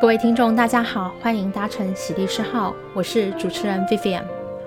各位听众，大家好，欢迎搭乘喜律师号，我是主持人 Vivian。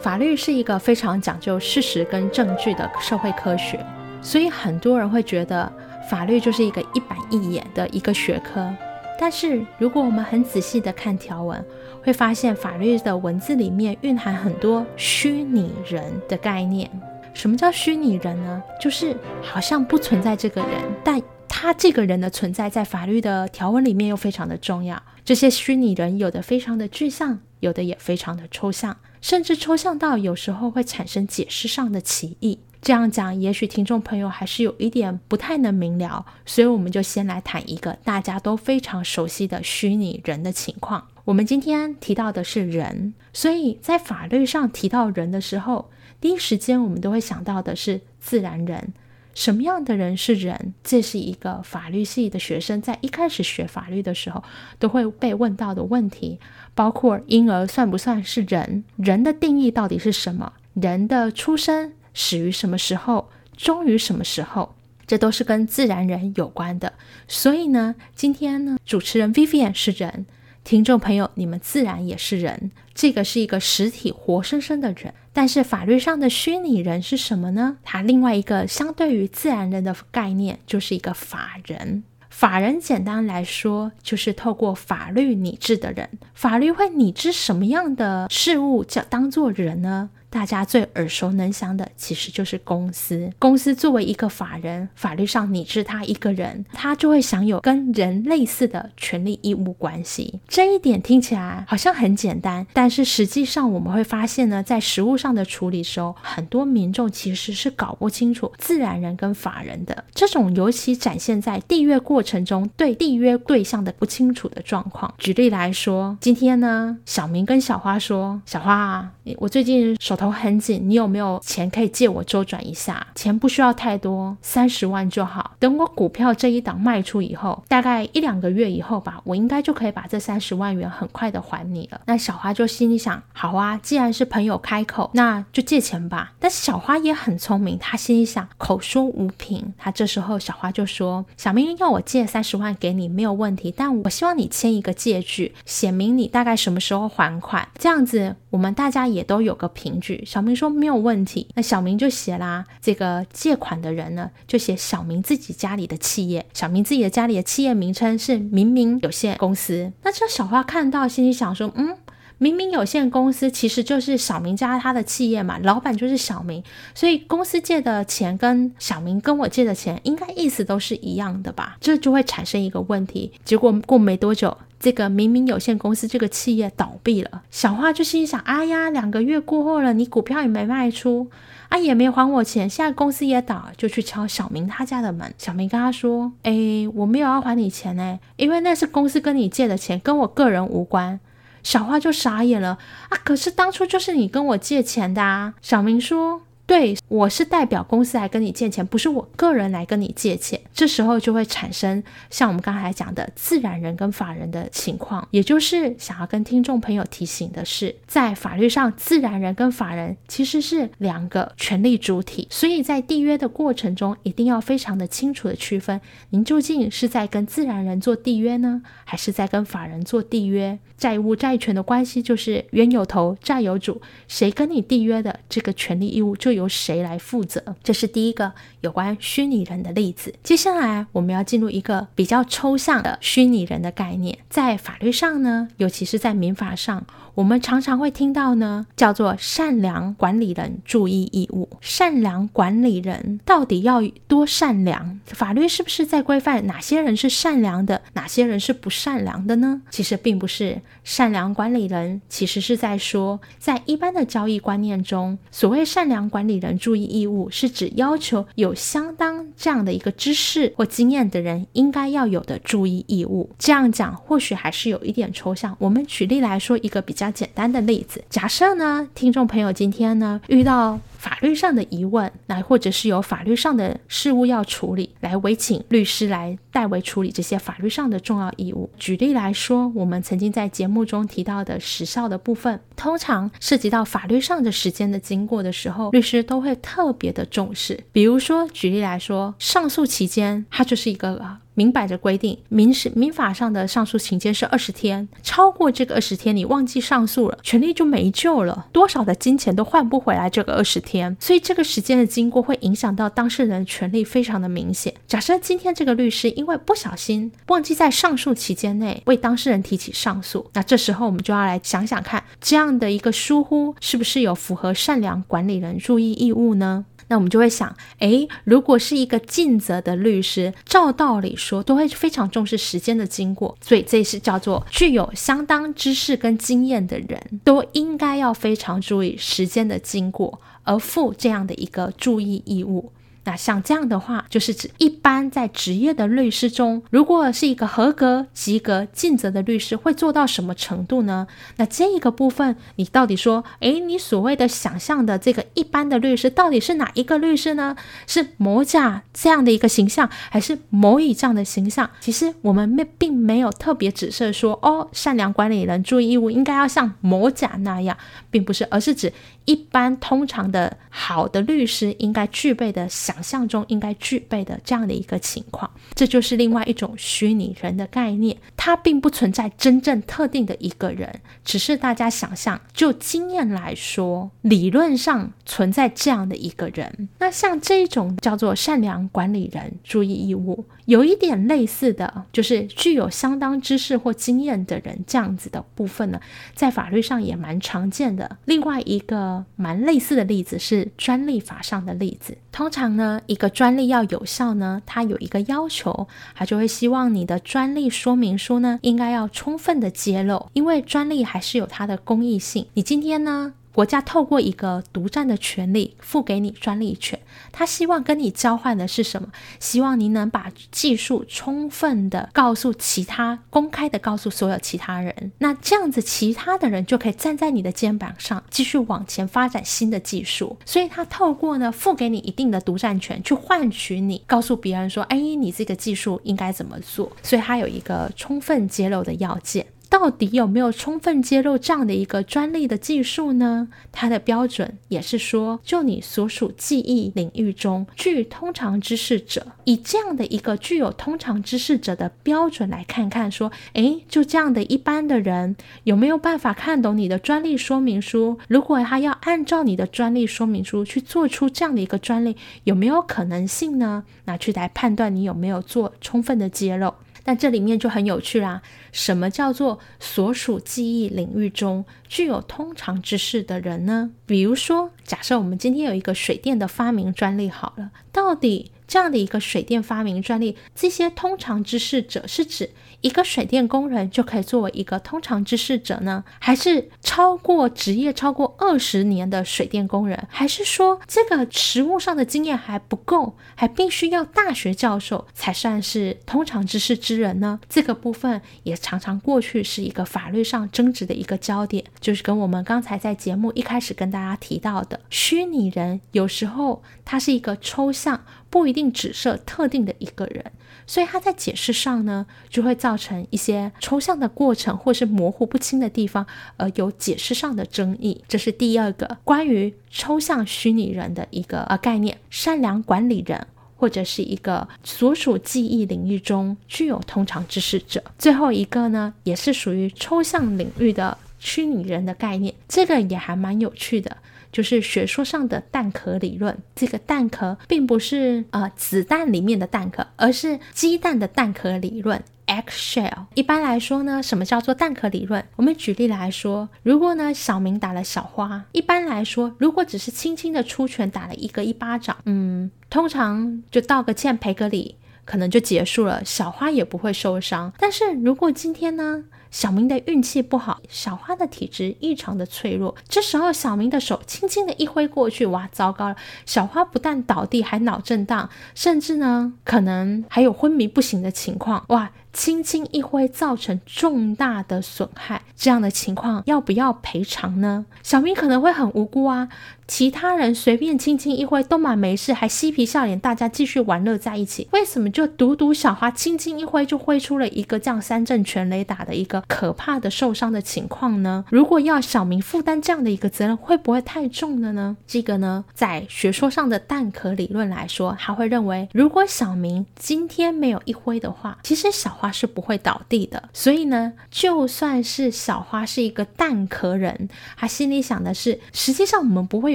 法律是一个非常讲究事实跟证据的社会科学，所以很多人会觉得法律就是一个一板一眼的一个学科。但是如果我们很仔细的看条文，会发现法律的文字里面蕴含很多虚拟人的概念。什么叫虚拟人呢？就是好像不存在这个人，但他这个人的存在在法律的条文里面又非常的重要。这些虚拟人有的非常的具象，有的也非常的抽象，甚至抽象到有时候会产生解释上的歧义。这样讲，也许听众朋友还是有一点不太能明了，所以我们就先来谈一个大家都非常熟悉的虚拟人的情况。我们今天提到的是人，所以在法律上提到人的时候，第一时间我们都会想到的是自然人。什么样的人是人？这是一个法律系的学生在一开始学法律的时候都会被问到的问题，包括婴儿算不算是人？人的定义到底是什么？人的出生始于什么时候？终于什么时候？这都是跟自然人有关的。所以呢，今天呢，主持人 Vivian 是人。听众朋友，你们自然也是人，这个是一个实体活生生的人。但是法律上的虚拟人是什么呢？它另外一个相对于自然人的概念，就是一个法人。法人简单来说，就是透过法律拟制的人。法律会拟制什么样的事物叫当做人呢？大家最耳熟能详的其实就是公司。公司作为一个法人，法律上你是他一个人，他就会享有跟人类似的权利义务关系。这一点听起来好像很简单，但是实际上我们会发现呢，在实务上的处理时候，很多民众其实是搞不清楚自然人跟法人的。这种尤其展现在缔约过程中对缔约对象的不清楚的状况。举例来说，今天呢，小明跟小花说：“小花啊，我最近手头……”很紧，你有没有钱可以借我周转一下？钱不需要太多，三十万就好。等我股票这一档卖出以后，大概一两个月以后吧，我应该就可以把这三十万元很快的还你了。那小花就心里想：好啊，既然是朋友开口，那就借钱吧。但是小花也很聪明，她心里想：口说无凭。她这时候小花就说：小明要我借三十万给你没有问题，但我希望你签一个借据，写明你大概什么时候还款，这样子我们大家也都有个凭据。小明说没有问题，那小明就写啦。这个借款的人呢，就写小明自己家里的企业，小明自己的家里的企业名称是明明有限公司。那这小花看到，心里想说，嗯，明明有限公司其实就是小明家他的企业嘛，老板就是小明，所以公司借的钱跟小明跟我借的钱，应该意思都是一样的吧？这就会产生一个问题。结果过没多久。这个明明有限公司这个企业倒闭了，小花就心想：哎呀，两个月过后了，你股票也没卖出，啊，也没还我钱，现在公司也倒，就去敲小明他家的门。小明跟他说：哎，我没有要还你钱呢，因为那是公司跟你借的钱，跟我个人无关。小花就傻眼了，啊，可是当初就是你跟我借钱的啊。小明说。对，我是代表公司来跟你借钱，不是我个人来跟你借钱。这时候就会产生像我们刚才讲的自然人跟法人的情况，也就是想要跟听众朋友提醒的是，在法律上，自然人跟法人其实是两个权利主体，所以在缔约的过程中，一定要非常的清楚的区分，您究竟是在跟自然人做缔约呢，还是在跟法人做缔约？债务债权的关系就是冤有头债有主，谁跟你缔约的，这个权利义务就有。由谁来负责？这是第一个有关虚拟人的例子。接下来我们要进入一个比较抽象的虚拟人的概念，在法律上呢，尤其是在民法上。我们常常会听到呢，叫做善良管理人注意义务。善良管理人到底要多善良？法律是不是在规范哪些人是善良的，哪些人是不善良的呢？其实并不是。善良管理人其实是在说，在一般的交易观念中，所谓善良管理人注意义务，是指要求有相当这样的一个知识或经验的人应该要有的注意义务。这样讲或许还是有一点抽象。我们举例来说一个比较。较简单的例子，假设呢，听众朋友今天呢遇到法律上的疑问，那或者是有法律上的事务要处理，来委请律师来代为处理这些法律上的重要义务。举例来说，我们曾经在节目中提到的时效的部分，通常涉及到法律上的时间的经过的时候，律师都会特别的重视。比如说，举例来说，上诉期间，它就是一个。明摆着规定，民事民法上的上诉期间是二十天，超过这个二十天，你忘记上诉了，权利就没救了，多少的金钱都换不回来这个二十天天。所以这个时间的经过会影响到当事人的权利，非常的明显。假设今天这个律师因为不小心忘记在上诉期间内为当事人提起上诉，那这时候我们就要来想想看，这样的一个疏忽是不是有符合善良管理人注意义务呢？那我们就会想，诶，如果是一个尽责的律师，照道理说都会非常重视时间的经过，所以这是叫做具有相当知识跟经验的人，都应该要非常注意时间的经过，而负这样的一个注意义务。那像这样的话，就是指一般在职业的律师中，如果是一个合格、及格、尽责的律师，会做到什么程度呢？那这一个部分，你到底说，诶，你所谓的想象的这个一般的律师，到底是哪一个律师呢？是某甲这样的一个形象，还是某乙这样的形象？其实我们没并没有特别指示说，哦，善良管理人注意义务应该要像某甲那样，并不是，而是指一般通常的好的律师应该具备的想。想象中应该具备的这样的一个情况，这就是另外一种虚拟人的概念。它并不存在真正特定的一个人，只是大家想象。就经验来说，理论上存在这样的一个人。那像这种叫做善良管理人注意义务，有一点类似的就是具有相当知识或经验的人这样子的部分呢，在法律上也蛮常见的。另外一个蛮类似的例子是专利法上的例子，通常呢。呢，一个专利要有效呢，它有一个要求，它就会希望你的专利说明书呢，应该要充分的揭露，因为专利还是有它的公益性。你今天呢，国家透过一个独占的权利赋给你专利权，他希望跟你交换的是什么？希望你能把技术充分的告诉其他，公开的告诉所有其他人。那这样子，其他的人就可以站在你的肩膀上，继续往前发展新的技术。所以，他透过呢，付给你一定的独占权，去换取你告诉别人说：“哎，你这个技术应该怎么做？”所以，他有一个充分揭露的要件。到底有没有充分揭露这样的一个专利的技术呢？它的标准也是说，就你所属技艺领域中具通常知识者，以这样的一个具有通常知识者的标准来看看，说，诶，就这样的一般的人有没有办法看懂你的专利说明书？如果他要按照你的专利说明书去做出这样的一个专利，有没有可能性呢？那去来判断你有没有做充分的揭露。但这里面就很有趣啦，什么叫做所属记忆领域中具有通常知识的人呢？比如说，假设我们今天有一个水电的发明专利，好了，到底这样的一个水电发明专利，这些通常知识者是指一个水电工人就可以作为一个通常知识者呢？还是超过职业超过二十年的水电工人？还是说这个实务上的经验还不够，还必须要大学教授才算是通常知识之人呢？这个部分也常常过去是一个法律上争执的一个焦点，就是跟我们刚才在节目一开始跟大家提到的虚拟人，有时候它是一个抽象，不一定指涉特定的一个人。所以他在解释上呢，就会造成一些抽象的过程，或是模糊不清的地方，而有解释上的争议。这是第二个关于抽象虚拟人的一个呃概念，善良管理人或者是一个所属记忆领域中具有通常知识者。最后一个呢，也是属于抽象领域的虚拟人的概念，这个也还蛮有趣的。就是学说上的蛋壳理论，这个蛋壳并不是呃子弹里面的蛋壳，而是鸡蛋的蛋壳理论 （egg-shell）。一般来说呢，什么叫做蛋壳理论？我们举例来说，如果呢小明打了小花，一般来说，如果只是轻轻的出拳打了一个一巴掌，嗯，通常就道个歉赔个礼，可能就结束了，小花也不会受伤。但是如果今天呢，小明的运气不好，小花的体质异常的脆弱。这时候，小明的手轻轻的一挥过去，哇，糟糕了！小花不但倒地，还脑震荡，甚至呢，可能还有昏迷不醒的情况。哇，轻轻一挥造成重大的损害，这样的情况要不要赔偿呢？小明可能会很无辜啊。其他人随便轻轻一挥都满没事，还嬉皮笑脸，大家继续玩乐在一起。为什么就独独小花轻轻一挥就挥出了一个这样三阵全雷打的一个可怕的受伤的情况呢？如果要小明负担这样的一个责任，会不会太重了呢？这个呢，在学说上的蛋壳理论来说，他会认为，如果小明今天没有一挥的话，其实小花是不会倒地的。所以呢，就算是小花是一个蛋壳人，他心里想的是，实际上我们不会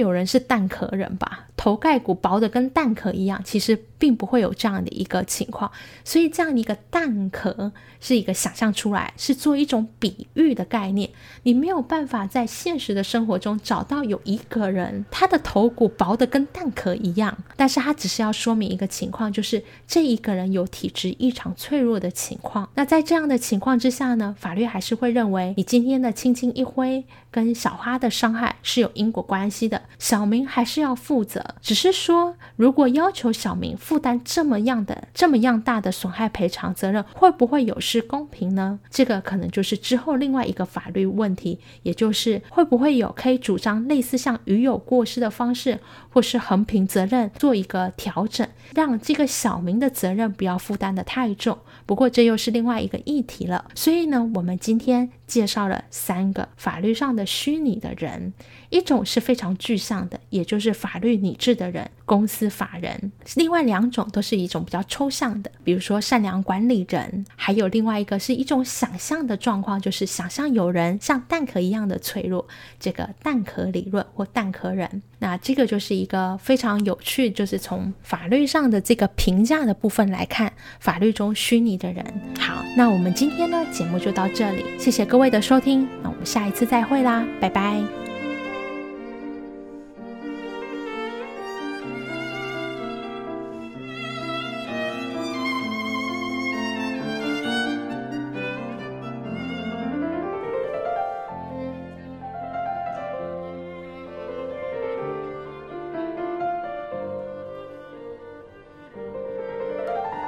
有。有人是蛋壳人吧？头盖骨薄的跟蛋壳一样，其实并不会有这样的一个情况。所以这样的一个蛋壳是一个想象出来，是做一种比喻的概念。你没有办法在现实的生活中找到有一个人，他的头骨薄的跟蛋壳一样，但是他只是要说明一个情况，就是这一个人有体质异常脆弱的情况。那在这样的情况之下呢，法律还是会认为你今天的轻轻一挥跟小花的伤害是有因果关系的。小明还是要负责，只是说，如果要求小明负担这么样的、这么样大的损害赔偿责任，会不会有失公平呢？这个可能就是之后另外一个法律问题，也就是会不会有可以主张类似像鱼有过失的方式，或是横平责任做一个调整，让这个小明的责任不要负担的太重。不过这又是另外一个议题了。所以呢，我们今天介绍了三个法律上的虚拟的人。一种是非常具象的，也就是法律拟制的人，公司法人；另外两种都是一种比较抽象的，比如说善良管理人，还有另外一个是一种想象的状况，就是想象有人像蛋壳一样的脆弱，这个蛋壳理论或蛋壳人。那这个就是一个非常有趣，就是从法律上的这个评价的部分来看，法律中虚拟的人。好，那我们今天呢，节目就到这里，谢谢各各位的收听，那我们下一次再会啦，拜拜。